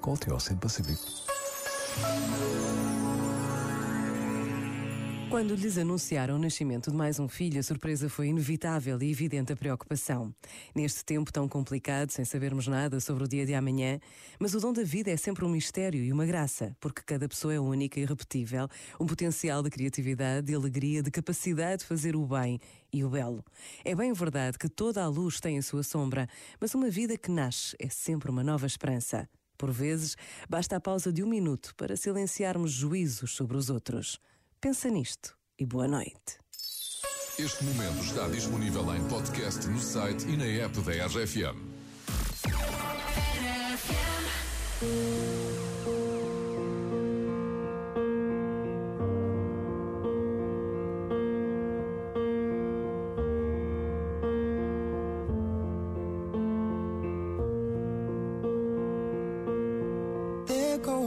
Call to Ocean Pacific. Quando lhes anunciaram o nascimento de mais um filho, a surpresa foi inevitável e evidente a preocupação. Neste tempo tão complicado, sem sabermos nada sobre o dia de amanhã, mas o dom da vida é sempre um mistério e uma graça, porque cada pessoa é única e irrepetível, um potencial de criatividade, de alegria, de capacidade de fazer o bem e o belo. É bem verdade que toda a luz tem a sua sombra, mas uma vida que nasce é sempre uma nova esperança. Por vezes, basta a pausa de um minuto para silenciarmos juízos sobre os outros. Pensa nisto e boa noite. Este momento está disponível em podcast no site e na app da RFM. There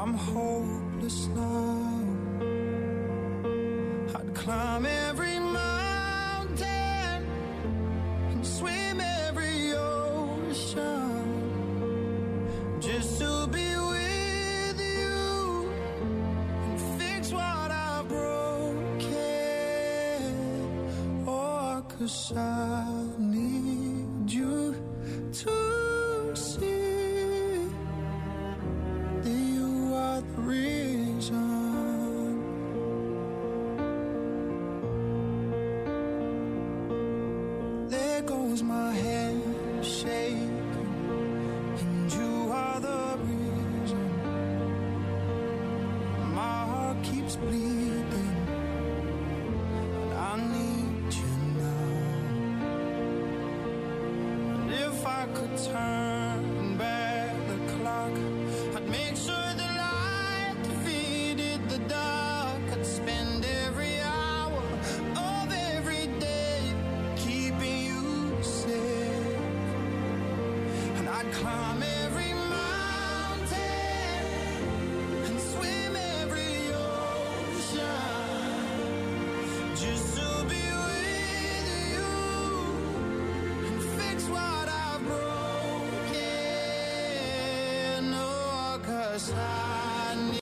I'm hopeless now. I'd climb every mountain and swim every ocean just to be with you and fix what I've broken. Oh, cause I need you to My head shaking, and you are the reason. My heart keeps bleeding, and I need you now. If I could turn just to be